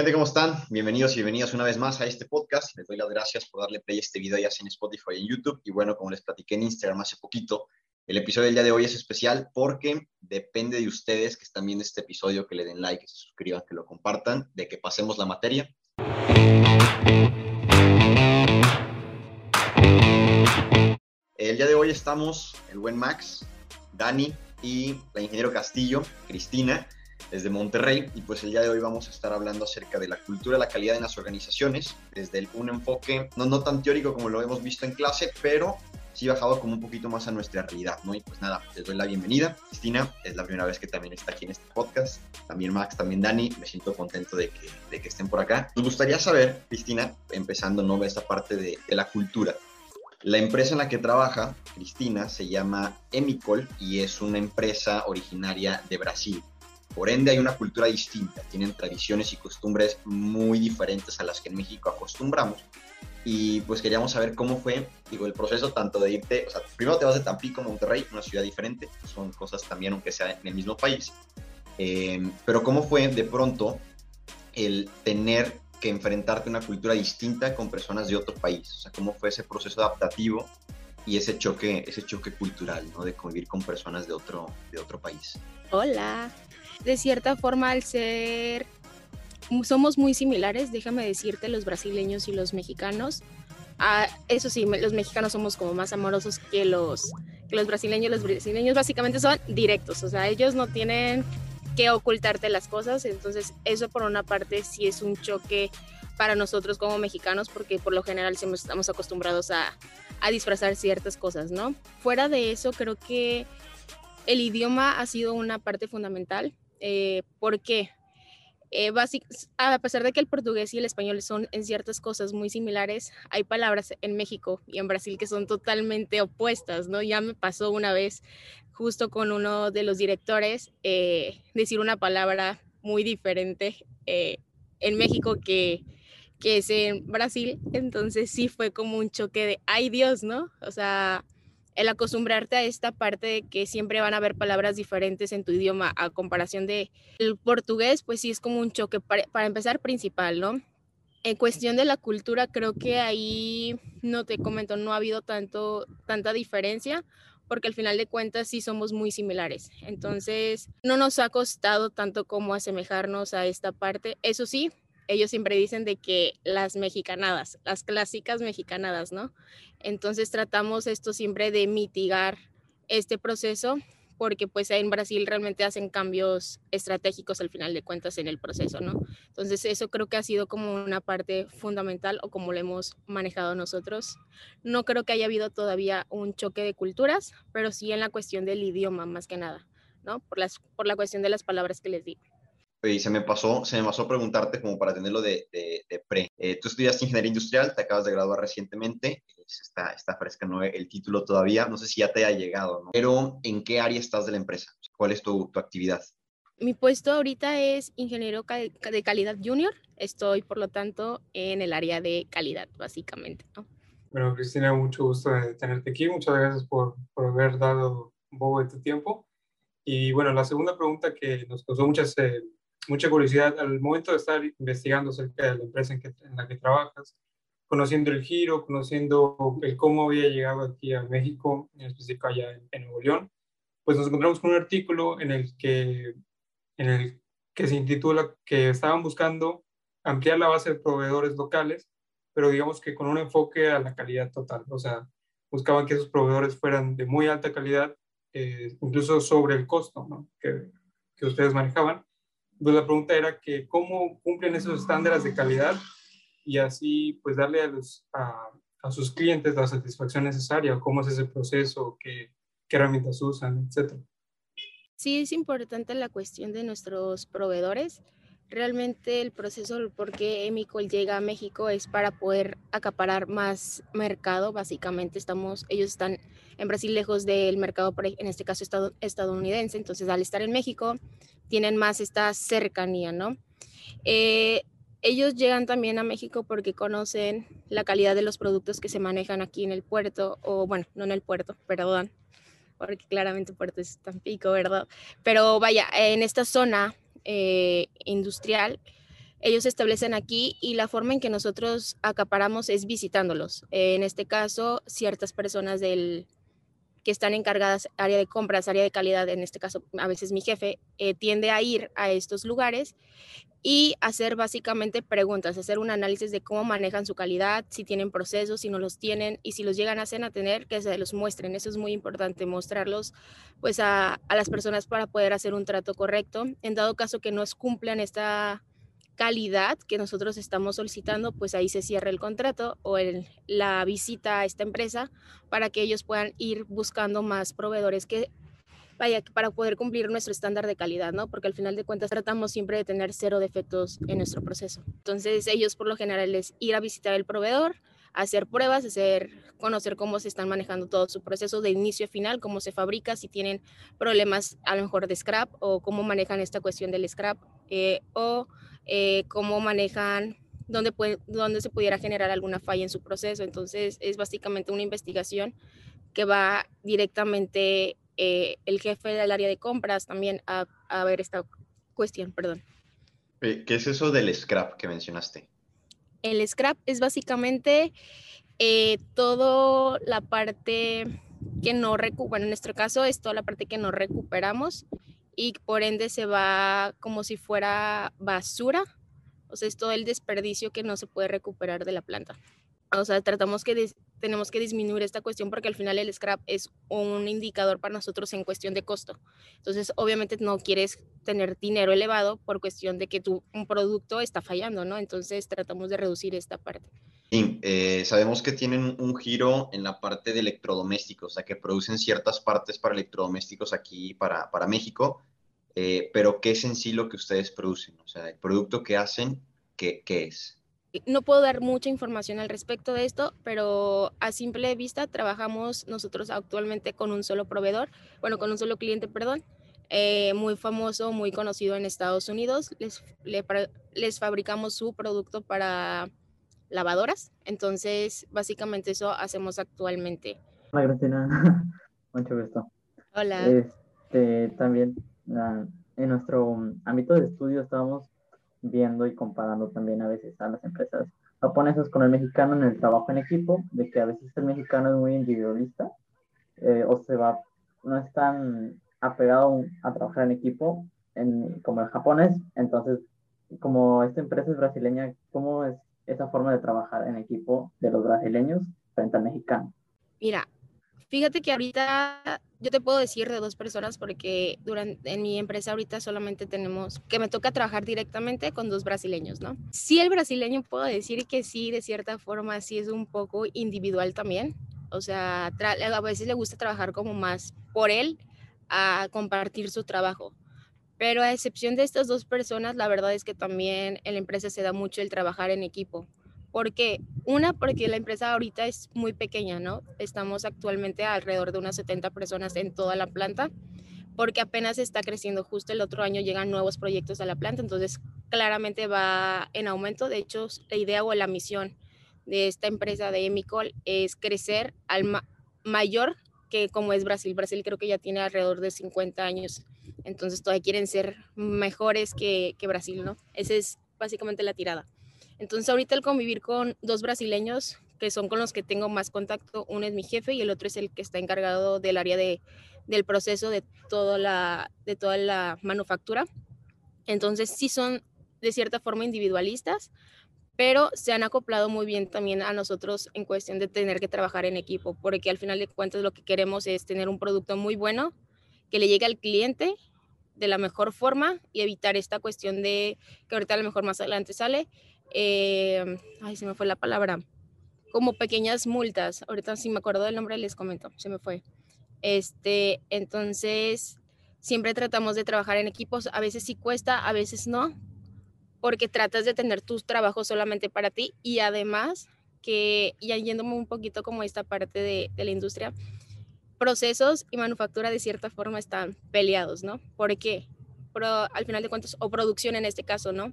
Gente, ¿cómo están? Bienvenidos y bienvenidas una vez más a este podcast. Les doy las gracias por darle play a este video ya sea en Spotify y en YouTube. Y bueno, como les platiqué en Instagram hace poquito, el episodio del día de hoy es especial porque depende de ustedes que están viendo este episodio, que le den like, que se suscriban, que lo compartan, de que pasemos la materia. El día de hoy estamos el buen Max, Dani y la ingeniero Castillo, Cristina desde Monterrey y pues el día de hoy vamos a estar hablando acerca de la cultura la calidad en las organizaciones desde un enfoque no, no tan teórico como lo hemos visto en clase, pero sí bajado como un poquito más a nuestra realidad, ¿no? Y pues nada, les doy la bienvenida. Cristina, es la primera vez que también está aquí en este podcast. También Max, también Dani, me siento contento de que, de que estén por acá. Nos gustaría saber, Cristina, empezando, ¿no? Esta parte de, de la cultura. La empresa en la que trabaja Cristina se llama Emicol y es una empresa originaria de Brasil. Por ende, hay una cultura distinta, tienen tradiciones y costumbres muy diferentes a las que en México acostumbramos. Y pues queríamos saber cómo fue, digo, el proceso tanto de irte, o sea, primero te vas de Tampico a Monterrey, una ciudad diferente, son cosas también, aunque sea en el mismo país. Eh, pero cómo fue de pronto el tener que enfrentarte a una cultura distinta con personas de otro país, o sea, cómo fue ese proceso adaptativo y ese choque, ese choque cultural, ¿no? De convivir con personas de otro, de otro país. Hola, de cierta forma al ser, somos muy similares, déjame decirte, los brasileños y los mexicanos. Ah, eso sí, los mexicanos somos como más amorosos que los, que los brasileños. Los brasileños básicamente son directos, o sea, ellos no tienen que ocultarte las cosas, entonces eso por una parte sí es un choque para nosotros como mexicanos porque por lo general siempre estamos acostumbrados a, a disfrazar ciertas cosas, ¿no? Fuera de eso, creo que el idioma ha sido una parte fundamental eh, ¿Por qué? Eh, a pesar de que el portugués y el español son en ciertas cosas muy similares, hay palabras en México y en Brasil que son totalmente opuestas, ¿no? Ya me pasó una vez justo con uno de los directores eh, decir una palabra muy diferente eh, en México que, que es en Brasil, entonces sí fue como un choque de, ay Dios, ¿no? O sea, el acostumbrarte a esta parte de que siempre van a haber palabras diferentes en tu idioma a comparación de el portugués, pues sí es como un choque para, empezar principal, ¿no? En cuestión de la cultura, creo que ahí no te comento, no ha habido tanto, tanta diferencia, porque al final de cuentas sí somos muy similares. Entonces, no nos ha costado tanto como asemejarnos a esta parte. Eso sí, ellos siempre dicen de que las mexicanadas, las clásicas mexicanadas, ¿no? Entonces tratamos esto siempre de mitigar este proceso porque pues en Brasil realmente hacen cambios estratégicos al final de cuentas en el proceso, ¿no? Entonces eso creo que ha sido como una parte fundamental o como lo hemos manejado nosotros. No creo que haya habido todavía un choque de culturas, pero sí en la cuestión del idioma más que nada, ¿no? Por, por la cuestión de las palabras que les digo y se me pasó, se me pasó preguntarte como para tenerlo de, de, pre. Eh, tú estudiaste ingeniería industrial, te acabas de graduar recientemente, está, está fresca ¿no? el título todavía, no sé si ya te ha llegado, ¿no? Pero ¿en qué área estás de la empresa? ¿Cuál es tu, tu actividad? Mi puesto ahorita es ingeniero de calidad junior, estoy por lo tanto en el área de calidad, básicamente. ¿no? Bueno, Cristina, mucho gusto de tenerte aquí, muchas gracias por, por haber dado un poco de tu tiempo. Y bueno, la segunda pregunta que nos causó muchas eh, mucha curiosidad al momento de estar investigando acerca de la empresa en, la que trabajas, conociendo el giro, conociendo el cómo había llegado aquí a México, en específico allá en, Nuevo León, pues nos encontramos con un artículo en el que, en el que se intitula que estaban buscando ampliar la base de proveedores locales, pero digamos que con un enfoque a la calidad total, o sea, buscaban que esos proveedores fueran de muy alta calidad, eh, incluso sobre el costo que ustedes manejaban, pues la pregunta era que cómo cumplen esos estándares de calidad y así pues darle a, los, a, a sus clientes la satisfacción necesaria, cómo es ese proceso, qué, qué herramientas usan, etcétera. Sí, es importante la cuestión de nuestros proveedores. Realmente el proceso por qué Emicol llega a México es para poder acaparar más mercado. Básicamente estamos, ellos están en Brasil lejos del mercado, en este caso estadounidense. Entonces al estar en México tienen más esta cercanía, ¿no? Eh, ellos llegan también a México porque conocen la calidad de los productos que se manejan aquí en el puerto, o bueno, no en el puerto, perdón, porque claramente puerto es Tampico, ¿verdad? Pero vaya, en esta zona eh, industrial ellos se establecen aquí y la forma en que nosotros acaparamos es visitándolos. en este caso, ciertas personas del, que están encargadas, área de compras, área de calidad, en este caso a veces mi jefe, eh, tiende a ir a estos lugares y hacer básicamente preguntas, hacer un análisis de cómo manejan su calidad, si tienen procesos, si no los tienen y si los llegan a, a tener, que se los muestren. Eso es muy importante, mostrarlos pues a, a las personas para poder hacer un trato correcto. En dado caso que no cumplan esta calidad que nosotros estamos solicitando, pues ahí se cierra el contrato o el, la visita a esta empresa para que ellos puedan ir buscando más proveedores que vaya, para poder cumplir nuestro estándar de calidad, ¿no? Porque al final de cuentas tratamos siempre de tener cero defectos en nuestro proceso. Entonces ellos por lo general es ir a visitar el proveedor, hacer pruebas, hacer, conocer cómo se están manejando todo su proceso de inicio a final, cómo se fabrica, si tienen problemas a lo mejor de scrap o cómo manejan esta cuestión del scrap eh, o eh, cómo manejan, dónde, puede, dónde se pudiera generar alguna falla en su proceso. Entonces, es básicamente una investigación que va directamente eh, el jefe del área de compras también a, a ver esta cuestión, perdón. Eh, ¿Qué es eso del scrap que mencionaste? El scrap es básicamente eh, toda la parte que no bueno, en nuestro caso es toda la parte que no recuperamos y por ende se va como si fuera basura, o sea, es todo el desperdicio que no se puede recuperar de la planta. O sea, tratamos que tenemos que disminuir esta cuestión porque al final el scrap es un indicador para nosotros en cuestión de costo. Entonces, obviamente no quieres tener dinero elevado por cuestión de que tu un producto está fallando, ¿no? Entonces, tratamos de reducir esta parte. Sí, eh, sabemos que tienen un giro en la parte de electrodomésticos, o sea, que producen ciertas partes para electrodomésticos aquí para, para México eh, pero ¿qué es en sí lo que ustedes producen? O sea, el producto que hacen, ¿qué, ¿qué, es? No puedo dar mucha información al respecto de esto, pero a simple vista trabajamos nosotros actualmente con un solo proveedor, bueno, con un solo cliente, perdón, eh, muy famoso, muy conocido en Estados Unidos. Les, les fabricamos su producto para lavadoras, entonces básicamente eso hacemos actualmente. Hola, Cristina. Mucho gusto. Hola. Este, también en nuestro ámbito de estudio estábamos viendo y comparando también a veces a las empresas japonesas con el mexicano en el trabajo en equipo, de que a veces el mexicano es muy individualista eh, o se va, no es tan apegado a trabajar en equipo en, como el japonés. Entonces, como esta empresa es brasileña, ¿cómo es esa forma de trabajar en equipo de los brasileños frente al mexicano? Mira, Fíjate que ahorita yo te puedo decir de dos personas porque durante, en mi empresa ahorita solamente tenemos que me toca trabajar directamente con dos brasileños, ¿no? Sí, el brasileño puedo decir que sí, de cierta forma sí es un poco individual también. O sea, a veces le gusta trabajar como más por él a compartir su trabajo. Pero a excepción de estas dos personas, la verdad es que también en la empresa se da mucho el trabajar en equipo. ¿Por qué? Una, porque la empresa ahorita es muy pequeña, ¿no? Estamos actualmente alrededor de unas 70 personas en toda la planta, porque apenas está creciendo. Justo el otro año llegan nuevos proyectos a la planta, entonces claramente va en aumento. De hecho, la idea o la misión de esta empresa de Emicol es crecer al mayor que como es Brasil. Brasil creo que ya tiene alrededor de 50 años, entonces todavía quieren ser mejores que, que Brasil, ¿no? Esa es básicamente la tirada. Entonces ahorita el convivir con dos brasileños que son con los que tengo más contacto, uno es mi jefe y el otro es el que está encargado del área de, del proceso de toda, la, de toda la manufactura. Entonces sí son de cierta forma individualistas, pero se han acoplado muy bien también a nosotros en cuestión de tener que trabajar en equipo, porque al final de cuentas lo que queremos es tener un producto muy bueno que le llegue al cliente de la mejor forma y evitar esta cuestión de que ahorita a lo mejor más adelante sale, eh, ay, se me fue la palabra, como pequeñas multas. Ahorita si me acuerdo del nombre les comento, se me fue. Este, entonces, siempre tratamos de trabajar en equipos, a veces sí cuesta, a veces no, porque tratas de tener tus trabajos solamente para ti y además que, ya yéndome un poquito como esta parte de, la industria, procesos y manufactura de cierta forma están peleados, ¿no? ¿Por qué? Pero al final de cuentas, o producción en este caso, ¿no?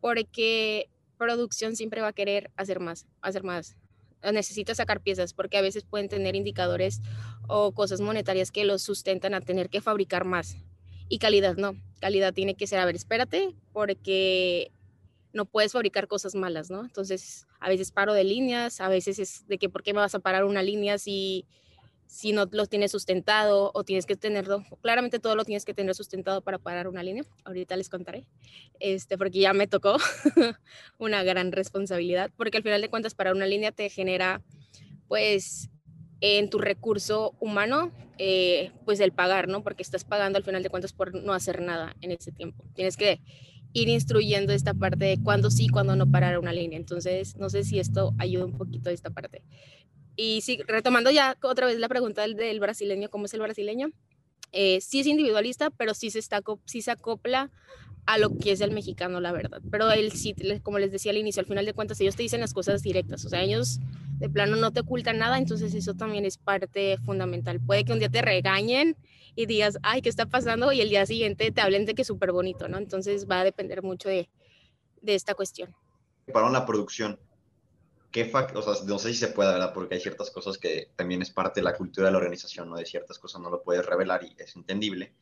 Porque producción siempre va a querer hacer más, hacer más. Necesita sacar piezas porque a veces pueden tener indicadores o cosas monetarias que los sustentan a tener que fabricar más. Y calidad no. Calidad tiene que ser, a ver, espérate, porque no puedes fabricar cosas malas, ¿no? Entonces, a veces paro de líneas, a veces es de que por qué me vas a parar una línea si, si no lo tienes sustentado o tienes que tenerlo, claramente todo lo tienes que tener sustentado para parar una línea. Ahorita les contaré, este, porque ya me tocó una gran responsabilidad, porque al final de cuentas parar una línea te genera, pues, en tu recurso humano, eh, pues el pagar, ¿no? Porque estás pagando al final de cuentas por no hacer nada en ese tiempo. Tienes que ir instruyendo esta parte de cuándo sí, cuándo no parar una línea. Entonces, no sé si esto ayuda un poquito a esta parte. Y sí, retomando ya otra vez la pregunta del, brasileño, ¿cómo es el brasileño? Eh, sí es individualista, pero sí se, está, sí se acopla a lo que es el mexicano, la verdad. Pero él sí, como les decía al inicio, al final de cuentas, ellos te dicen las cosas directas. O sea, ellos de plano no te ocultan nada, entonces eso también es parte fundamental. Puede que un día te regañen y digas, ay, ¿qué está pasando? Y el día siguiente te hablen de que es súper bonito, ¿no? Entonces va a depender mucho de, de esta cuestión. Para una producción, ¿qué o sea, no sé si se puede, ¿verdad? Porque hay ciertas cosas que también es parte de la cultura de la organización, ¿no? De ciertas cosas no lo puedes revelar y es entendible.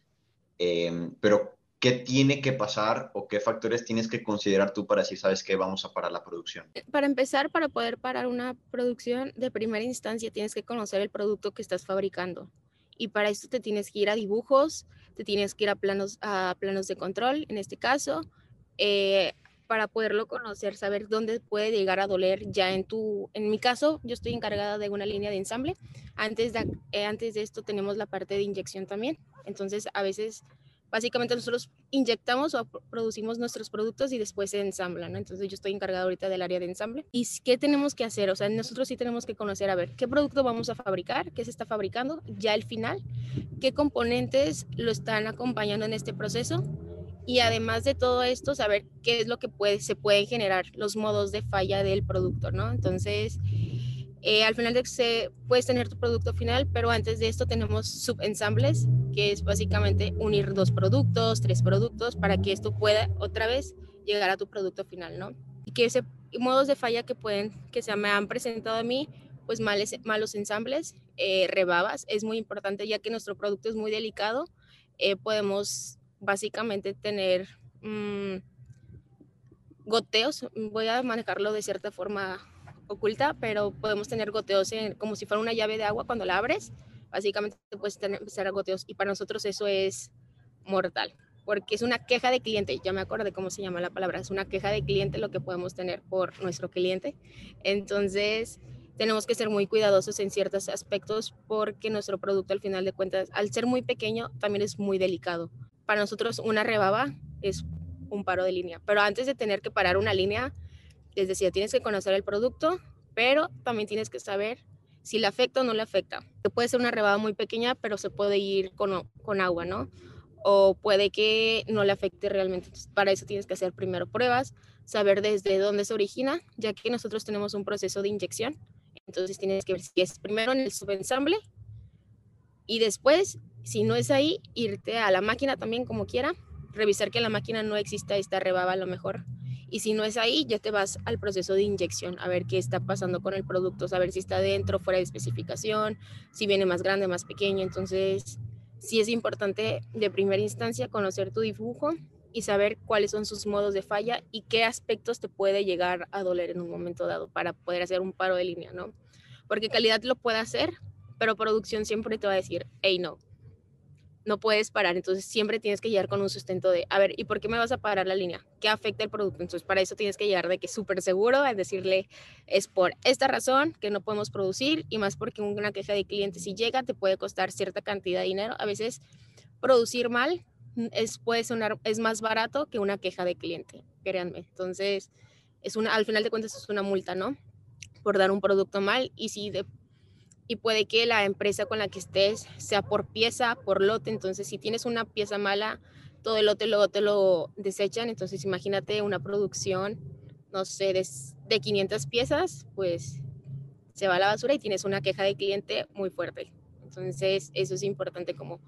Eh, pero, ¿qué tiene que pasar o qué factores tienes que considerar tú para decir, sabes qué, vamos a parar la producción? Para empezar, para poder parar una producción, de primera instancia tienes que conocer el producto que estás fabricando y para esto te tienes que ir a dibujos, te tienes que ir a planos, a planos de control, en este caso, eh, para poderlo conocer, saber dónde puede llegar a doler ya en tu, en mi caso, yo estoy encargada de una línea de ensamble, antes de, eh, antes de esto tenemos la parte de inyección también, entonces a veces básicamente nosotros inyectamos o producimos nuestros productos y después se ensamblan, ¿no? Entonces yo estoy encargada ahorita del área de ensamble. ¿Y qué tenemos que hacer? O sea, nosotros sí tenemos que conocer, a ver, qué producto vamos a fabricar, qué se está fabricando, ya al final, qué componentes lo están acompañando en este proceso y además de todo esto, saber qué es lo que puede, se pueden generar, los modos de falla del producto, ¿no? Entonces, eh, al final de se puedes tener tu producto final, pero antes de esto tenemos subensambles, que es básicamente unir dos productos, tres productos, para que esto pueda otra vez llegar a tu producto final, ¿no? Y que ese modos de falla que pueden, que se me han presentado a mí, pues males, malos ensambles, eh, rebabas, es muy importante ya que nuestro producto es muy delicado, eh, podemos básicamente tener mm, goteos, voy a manejarlo de cierta forma oculta, pero podemos tener goteos como si fuera una llave de agua cuando la abres. Básicamente puedes tener, empezar goteos y para nosotros eso es mortal, porque es una queja de cliente. Ya me de cómo se llama la palabra. Es una queja de cliente lo que podemos tener por nuestro cliente. Entonces, tenemos que ser muy cuidadosos en ciertos aspectos porque nuestro producto al final de cuentas, al ser muy pequeño, también es muy delicado. Para nosotros una rebaba es un paro de línea, pero antes de tener que parar una línea, les decía, tienes que conocer el producto, pero también tienes que saber si le afecta o no le afecta. Puede ser una rebaba muy pequeña, pero se puede ir con, agua, ¿no? O puede que no le afecte realmente. para eso tienes que hacer primero pruebas, saber desde dónde se origina, ya que nosotros tenemos un proceso de inyección. Entonces tienes que ver si es primero en el subensamble y después, si no es ahí, irte a la máquina también como quiera, revisar que la máquina no exista esta rebaba a lo mejor y si no es ahí, ya te vas al proceso de inyección, a ver qué está pasando con el producto, saber si está dentro, fuera de especificación, si viene más grande, más pequeño. Entonces, sí es importante de primera instancia conocer tu dibujo y saber cuáles son sus modos de falla y qué aspectos te puede llegar a doler en un momento dado para poder hacer un paro de línea, ¿no? Porque calidad lo puede hacer, pero producción siempre te va a decir, hey, no, no puedes parar. Entonces siempre tienes que llegar con un sustento de, a ver, ¿y por qué me vas a parar la línea? ¿Qué afecta el producto? Entonces para eso tienes que llegar de que súper seguro, es decirle, es por esta razón que no podemos producir y más porque una queja de cliente si llega te puede costar cierta cantidad de dinero. A veces producir mal es, puede sonar, es más barato que una queja de cliente, créanme. Entonces, es una, al final de cuentas es una multa, ¿no? Por dar un producto mal y si de, y puede que la empresa con la que estés sea por pieza, por lote. Entonces, si tienes una pieza mala, todo el lote luego te lo desechan. Entonces, imagínate una producción, no sé, de, de 500 piezas, pues se va a la basura y tienes una queja de cliente muy fuerte. Entonces, eso es importante como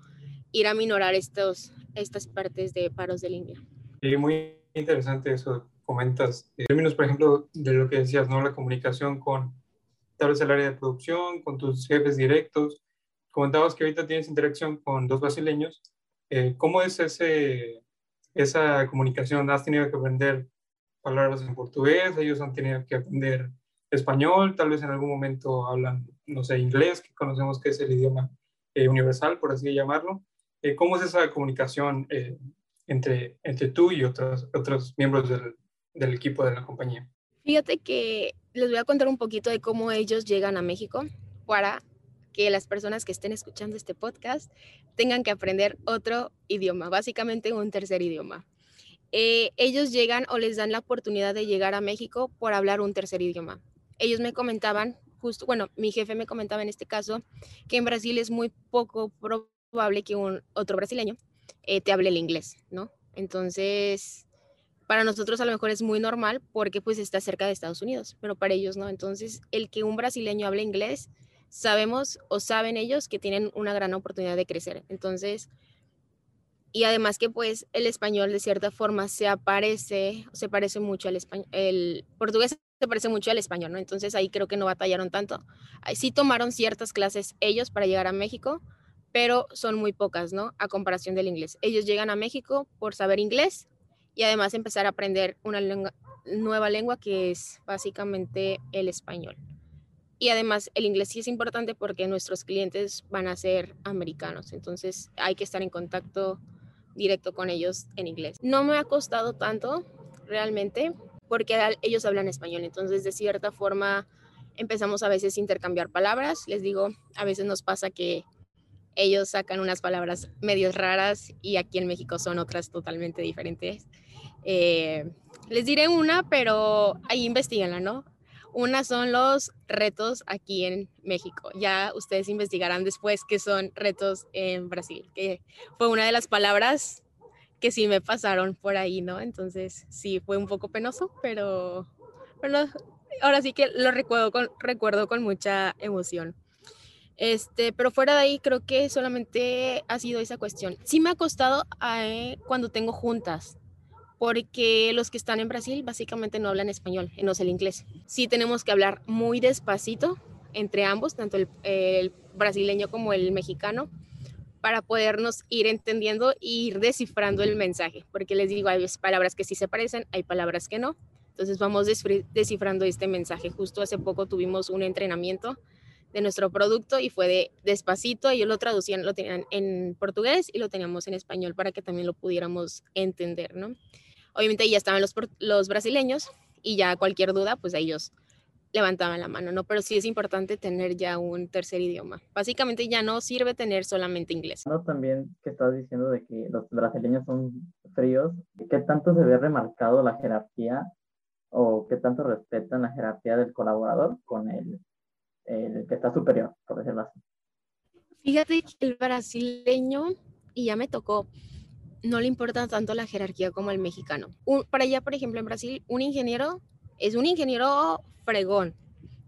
ir a minorar estos, estas partes de paros de línea. Y muy interesante eso comentas. En términos, por ejemplo, de lo que decías, ¿no? La comunicación con tal vez el área de producción, con tus jefes directos. Comentabas que ahorita tienes interacción con dos brasileños. Eh, ¿Cómo es ese, esa comunicación? ¿Has tenido que aprender palabras en portugués, ellos han tenido que aprender español, tal vez en algún momento hablan, no sé, inglés, que conocemos que es el idioma eh, universal, por así llamarlo. Eh, ¿Cómo es esa comunicación eh, entre, entre tú y otros, otros miembros del, del equipo de la compañía? Fíjate que les voy a contar un poquito de cómo ellos llegan a México para que las personas que estén escuchando este podcast tengan que aprender otro idioma, básicamente un tercer idioma. ellos llegan o les dan la oportunidad de llegar a México por hablar un tercer idioma. Ellos me comentaban justo, bueno, mi jefe me comentaba en este caso que en Brasil es muy poco probable que un otro brasileño eh, te hable el inglés, ¿no? Entonces, para nosotros a lo mejor es muy normal porque pues está cerca de Estados Unidos, pero para ellos no. Entonces, el que un brasileño hable inglés, sabemos o saben ellos que tienen una gran oportunidad de crecer. Entonces, y además que pues el español de cierta forma se aparece, se parece mucho al español, el portugués se parece mucho al español, ¿no? Entonces ahí creo que no batallaron tanto. Sí tomaron ciertas clases ellos para llegar a México, pero son muy pocas, ¿no? A comparación del inglés. Ellos llegan a México por saber inglés y además empezar a aprender una nueva lengua que es básicamente el español. Y además el inglés sí es importante porque nuestros clientes van a ser americanos, entonces hay que estar en contacto directo con ellos en inglés. No me ha costado tanto realmente, porque ellos hablan español. Entonces, de cierta forma, empezamos a veces a intercambiar palabras. Les digo, a veces nos pasa que ellos sacan unas palabras medios raras y aquí en México son otras totalmente diferentes. Eh, les diré una, pero ahí investiganla, ¿no? Una son los retos aquí en México. Ya ustedes investigarán después qué son retos en Brasil, que fue una de las palabras que sí me pasaron por ahí, ¿no? Entonces sí, fue un poco penoso, pero bueno, ahora sí que lo recuerdo con, recuerdo con mucha emoción. Este, pero fuera de ahí creo que solamente ha sido esa cuestión. Sí me ha costado eh, cuando tengo juntas, porque los que están en Brasil básicamente no hablan español, no es el inglés. Sí tenemos que hablar muy despacito entre ambos, tanto el brasileño como el mexicano, para podernos ir entendiendo e ir descifrando el mensaje, porque les digo, hay palabras que sí se parecen, hay palabras que no. Entonces vamos descifrando este mensaje. Justo hace poco tuvimos un entrenamiento de nuestro producto y fue de despacito, ellos lo traducían, lo tenían en portugués y lo teníamos en español para que también lo pudiéramos entender, ¿no? Obviamente ya estaban los, los brasileños y ya cualquier duda, pues ellos levantaban la mano, ¿no? Pero sí es importante tener ya un tercer idioma. Básicamente ya no sirve tener solamente inglés. También que estás diciendo de que los brasileños son fríos, ¿qué tanto se ve remarcado la jerarquía o qué tanto respetan la jerarquía del colaborador con el, el que está superior, por decirlo así? Fíjate que el brasileño, y ya me tocó, no le importa tanto la jerarquía como el mexicano. para allá, por ejemplo, en Brasil, un ingeniero es un ingeniero fregón.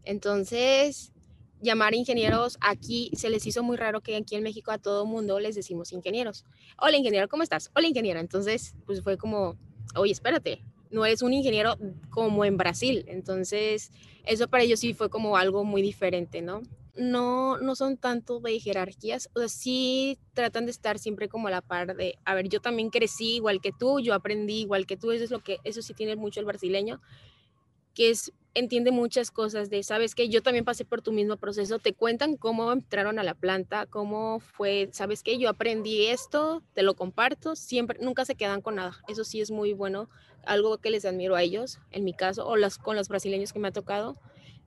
Entonces, llamar ingenieros aquí se les hizo muy raro que aquí en México a todo mundo les decimos ingenieros. Hola ingeniero, ¿cómo estás? Hola ingeniera. Entonces, pues fue como, oye, espérate, no eres un ingeniero como en Brasil. Entonces, eso para ellos sí fue como algo muy diferente, ¿no? No, no son tanto de jerarquías, o sea, sí tratan de estar siempre como a la par de, a ver, yo también crecí igual que tú, yo aprendí igual que tú, eso es lo que, eso sí tiene mucho el brasileño, que es, entiende muchas cosas de, sabes que yo también pasé por tu mismo proceso, te cuentan cómo entraron a la planta, cómo fue, sabes que yo aprendí esto, te lo comparto, siempre, nunca se quedan con nada. Eso sí es muy bueno, algo que les admiro a ellos, en mi caso, o las, con los brasileños que me ha tocado,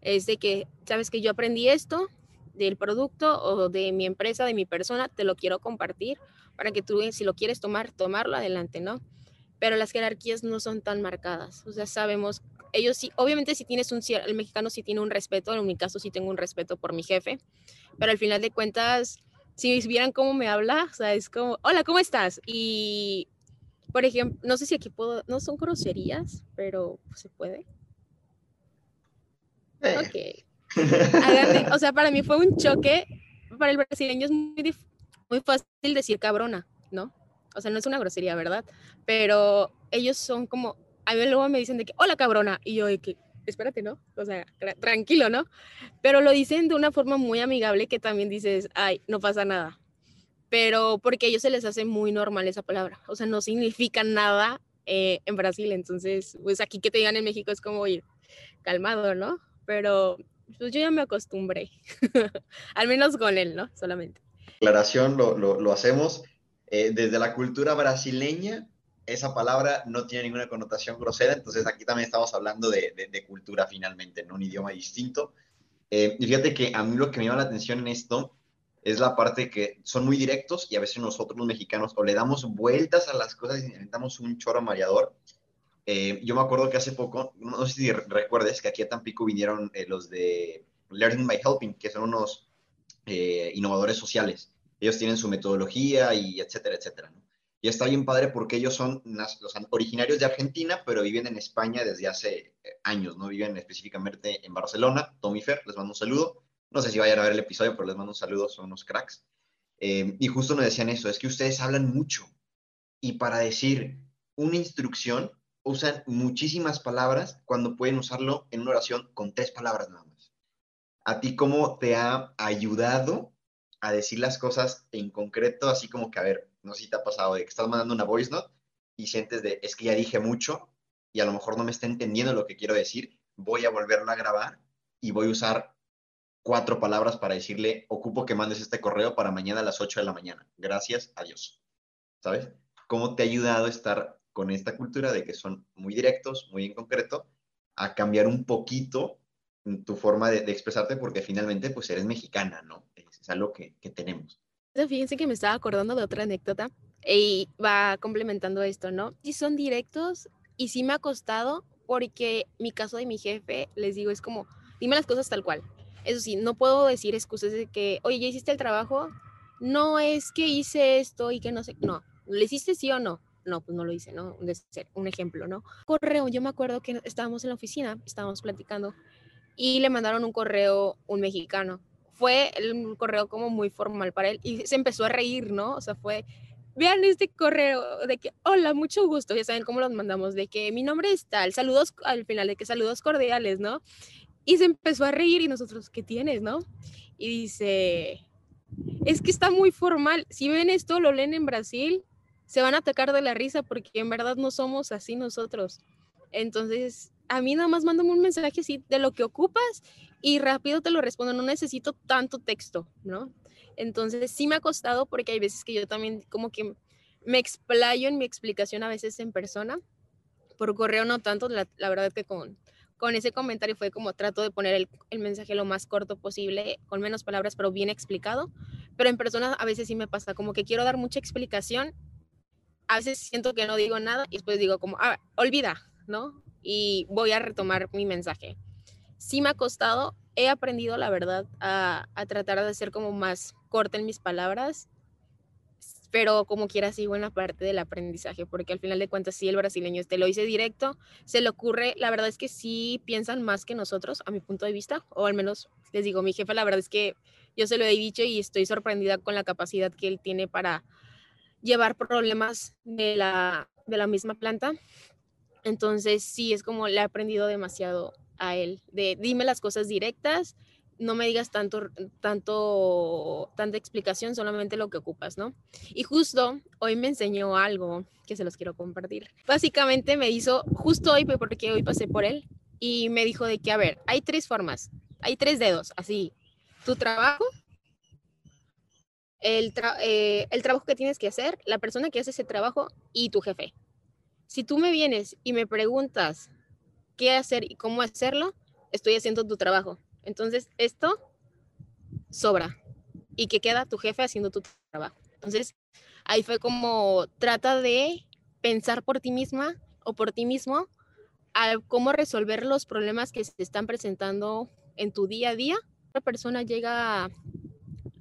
es de que, sabes que yo aprendí esto del producto o de mi empresa, de mi persona, te lo quiero compartir para que tú, si lo quieres tomar, tomarlo adelante, ¿no? Pero las jerarquías no son tan marcadas, o sea, sabemos ellos sí, obviamente si tienes un, el mexicano sí tiene un respeto, en mi caso sí tengo un respeto por mi jefe, pero al final de cuentas, si vieran cómo me habla, o sea, es como, hola, ¿cómo estás? Y, por ejemplo, no sé si aquí puedo, no son groserías, pero se puede. Eh. Ok. o sea, para mí fue un choque, para el brasileño es muy, muy fácil decir cabrona, ¿no? O sea, no es una grosería, ¿verdad? Pero ellos son como, a mí luego me dicen de que, hola cabrona, y yo de que, espérate, ¿no? O sea, tranquilo, ¿no? Pero lo dicen de una forma muy amigable que también dices, ay, no pasa nada. Pero porque a ellos se les hace muy normal esa palabra, o sea, no significa nada eh, en Brasil. Entonces, pues aquí que te digan en México es como ir calmado, ¿no? Pero pues yo ya me acostumbré, al menos con él, ¿no? Solamente. Aclaración, lo, lo, lo hacemos. Eh, desde la cultura brasileña, esa palabra no tiene ninguna connotación grosera, entonces aquí también estamos hablando de, cultura finalmente, ¿no? Un idioma distinto. Eh, y fíjate que a mí lo que me llama la atención en esto es la parte que son muy directos y a veces nosotros los mexicanos o le damos vueltas a las cosas y inventamos un choro mareador. Eh, yo me acuerdo que hace poco, no sé si recuerdes que aquí a Tampico vinieron eh, los de Learning by Helping, que son unos innovadores sociales. Ellos tienen su metodología y etcétera, etcétera. ¿no? Y está bien padre porque ellos son los originarios de Argentina, pero viven en España desde hace eh, años, ¿no? Viven específicamente en Barcelona. Tommy Fer, les mando un saludo. No sé si vayan a ver el episodio, pero les mando un saludo, son unos cracks. Eh, y justo nos decían eso, es que ustedes hablan mucho. Y para decir una instrucción, usan muchísimas palabras cuando pueden usarlo en una oración con tres palabras nada más. ¿A ti cómo te ha ayudado a decir las cosas en concreto, así como que, a ver, no sé si te ha pasado de que estás mandando una voice note y sientes de, es que ya dije mucho y a lo mejor no me está entendiendo lo que quiero decir, voy a volverlo a grabar y voy a usar cuatro palabras para decirle, ocupo que mandes este correo para mañana a las 8 de la mañana. Gracias, adiós. ¿Sabes? ¿Cómo te ha ayudado estar con esta cultura de que son muy directos, muy en concreto, a cambiar un poquito tu forma de, expresarte porque finalmente pues eres mexicana, ¿no? Es algo que, que tenemos. Fíjense que me estaba acordando de otra anécdota y va complementando esto, ¿no? Sí son directos y sí me ha costado porque mi caso de mi jefe, les digo, es como, dime las cosas tal cual. Eso sí, no puedo decir excusas de que, oye, ya hiciste el trabajo. No es que hice esto y que no sé. No, ¿lo hiciste sí o no? No, pues no lo hice, ¿no? Un ejemplo, ¿no? Correo, yo me acuerdo que estábamos en la oficina, estábamos platicando y le mandaron un correo un mexicano. Fue un correo como muy formal para él y se empezó a reír, ¿no? O sea, fue, vean este correo de que, hola, mucho gusto, ya saben cómo los mandamos, de que mi nombre es tal, saludos al final, de que saludos cordiales, ¿no? Y se empezó a reír y nosotros, ¿qué tienes, no? Y dice, es que está muy formal. Si ven esto, lo leen en Brasil, se van a atacar de la risa porque en verdad no somos así nosotros. Entonces, a mí nada más mándame un mensaje así de lo que ocupas y rápido te lo respondo. No necesito tanto texto, ¿no? Entonces, sí me ha costado porque hay veces que yo también como que me explayo en mi explicación a veces en persona. Por correo no tanto, la, verdad que con, con ese comentario fue como trato de poner el, el, mensaje lo más corto posible, con menos palabras, pero bien explicado. Pero en persona a veces sí me pasa, como que quiero dar mucha explicación, a veces siento que no digo nada y después digo como, ah, olvida, ¿no? Y voy a retomar mi mensaje. Sí me ha costado, he aprendido, la verdad, a, a tratar de ser como más corta en mis palabras, pero como quiera sigo en la parte del aprendizaje, porque al final de cuentas sí el brasileño te lo hice directo, se le ocurre, la verdad es que sí piensan más que nosotros, a mi punto de vista, o al menos les digo, mi jefe la verdad es que yo se lo he dicho y estoy sorprendida con la capacidad que él tiene para llevar problemas de la, de la misma planta. Entonces sí, es como le he aprendido demasiado a él, de dime las cosas directas, no me digas tanto, tanto, tanta explicación, solamente lo que ocupas, ¿no? Y justo hoy me enseñó algo que se los quiero compartir. Básicamente me hizo, justo hoy, porque hoy pasé por él, y me dijo de que, a ver, hay tres formas, hay tres dedos, así, tu trabajo, el, eh, el trabajo que tienes que hacer, la persona que hace ese trabajo y tu jefe. Si tú me vienes y me preguntas qué hacer y cómo hacerlo, estoy haciendo tu trabajo entonces, esto sobra. Y que queda tu jefe haciendo tu trabajo. Entonces, ahí fue como trata de pensar por ti misma o por ti mismo a cómo resolver los problemas que se están presentando en tu día a día. Una persona llega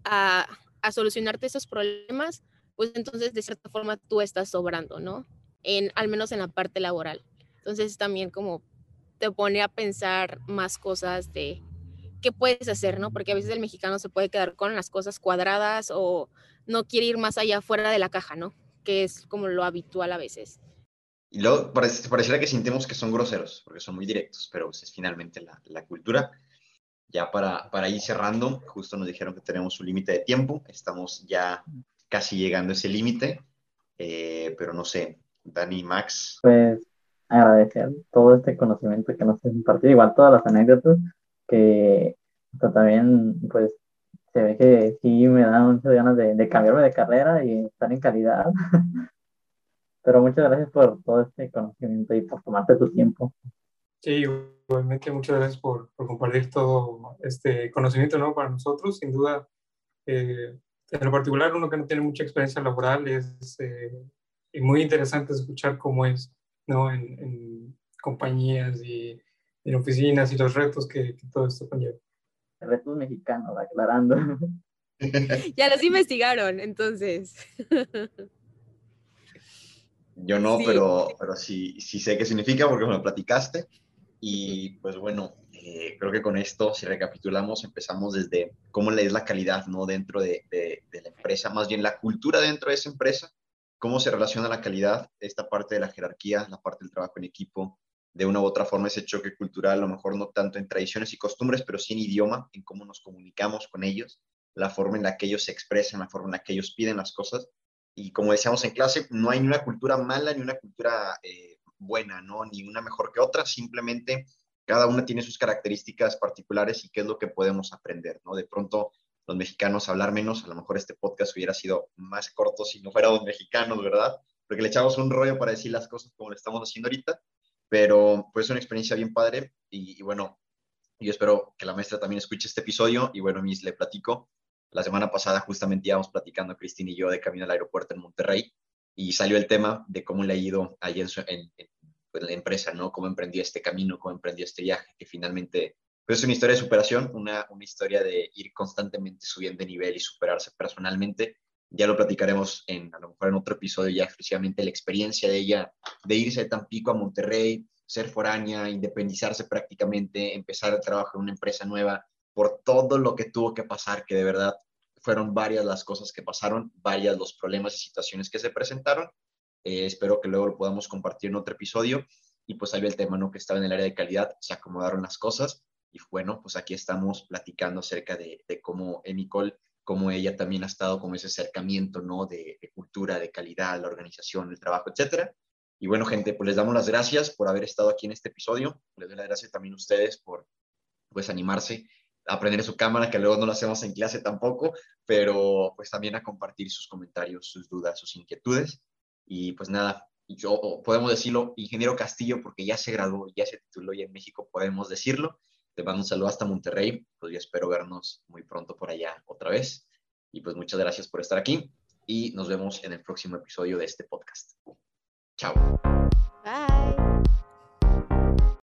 a, solucionarte esos problemas, pues entonces de cierta forma tú estás sobrando, ¿no? En, al menos en la parte laboral. Entonces también como te pone a pensar más cosas de qué puedes hacer, ¿no? Porque a veces el mexicano se puede quedar con las cosas cuadradas o no quiere ir más allá fuera de la caja, ¿no? Que es como lo habitual a veces. Y luego parece, pareciera que sentimos que son groseros, porque son muy directos, pero pues, es finalmente la, la cultura. Ya para, para ir cerrando, justo nos dijeron que tenemos un límite de tiempo, estamos ya casi llegando a ese límite, eh, pero no sé, Dani, Max. Pues agradecer todo este conocimiento que nos has impartido, igual todas las anécdotas que también pues se ve que sí me dan muchas ganas de, de cambiarme de carrera y estar en calidad. Pero muchas gracias por todo este conocimiento y por tomarte tu tiempo. Sí, igualmente muchas gracias por, por compartir todo este conocimiento ¿no? para nosotros. Sin duda, eh, en lo particular, uno que no tiene mucha experiencia laboral, es eh, muy interesante escuchar cómo es ¿no? en, en compañías y en oficinas y los retos que, que todo esto conlleva. Retos mexicanos, aclarando. ya los investigaron, entonces. Yo no, pero, pero sí, sí sé qué significa porque me lo platicaste. Y pues bueno, eh, creo que con esto, si recapitulamos, empezamos desde cómo le es la calidad ¿no? dentro de, de, de, la empresa, más bien la cultura dentro de esa empresa, cómo se relaciona la calidad, esta parte de la jerarquía, la parte del trabajo en equipo, de una u otra forma ese choque cultural, a lo mejor no tanto en tradiciones y costumbres, pero sí en idioma, en cómo nos comunicamos con ellos, la forma en la que ellos se expresan, la forma en la que ellos piden las cosas y como decíamos en clase, no hay ni una cultura mala ni una cultura eh, buena, ¿no? Ni una mejor que otra, simplemente cada una tiene sus características particulares y qué es lo que podemos aprender, ¿no? De pronto los mexicanos hablar menos, a lo mejor este podcast hubiera sido más corto si no fuéramos mexicanos, ¿verdad? Porque le echamos un rollo para decir las cosas como lo estamos haciendo ahorita, pero pues es una experiencia bien padre y, y bueno, yo espero que la maestra también escuche este episodio y bueno, mis le platico la semana pasada justamente íbamos platicando Cristina y yo de camino al aeropuerto en Monterrey y salió el tema de cómo le ha ido allí en, en, en pues, la empresa, ¿no? Cómo emprendió este camino, cómo emprendió este viaje, que finalmente pues, es una historia de superación, una, una historia de ir constantemente subiendo de nivel y superarse personalmente. Ya lo platicaremos en, a lo mejor en otro episodio ya exclusivamente la experiencia de ella, de irse de Tampico a Monterrey, ser foránea, independizarse prácticamente, empezar el trabajo en una empresa nueva, por todo lo que tuvo que pasar, que de verdad fueron varias las cosas que pasaron, varias los problemas y situaciones que se presentaron. Eh, espero que luego lo podamos compartir en otro episodio. Y pues salió el tema, ¿no? Que estaba en el área de calidad, se acomodaron las cosas. Y bueno, pues aquí estamos platicando acerca de, de cómo Emicol, cómo ella también ha estado con ese acercamiento, ¿no? De, de cultura, de calidad, la organización, el trabajo, etcétera. Y bueno, gente, pues les damos las gracias por haber estado aquí en este episodio. Les doy las gracias también a ustedes por pues animarse aprender su cámara, que luego no lo hacemos en clase tampoco, pero pues también a compartir sus comentarios, sus dudas, sus inquietudes. Y pues nada, yo, podemos decirlo, ingeniero Castillo, porque ya se graduó, ya se tituló y en México podemos decirlo. Te mando un saludo hasta Monterrey, pues yo espero vernos muy pronto por allá otra vez. Y pues muchas gracias por estar aquí y nos vemos en el próximo episodio de este podcast. Chao. Bye.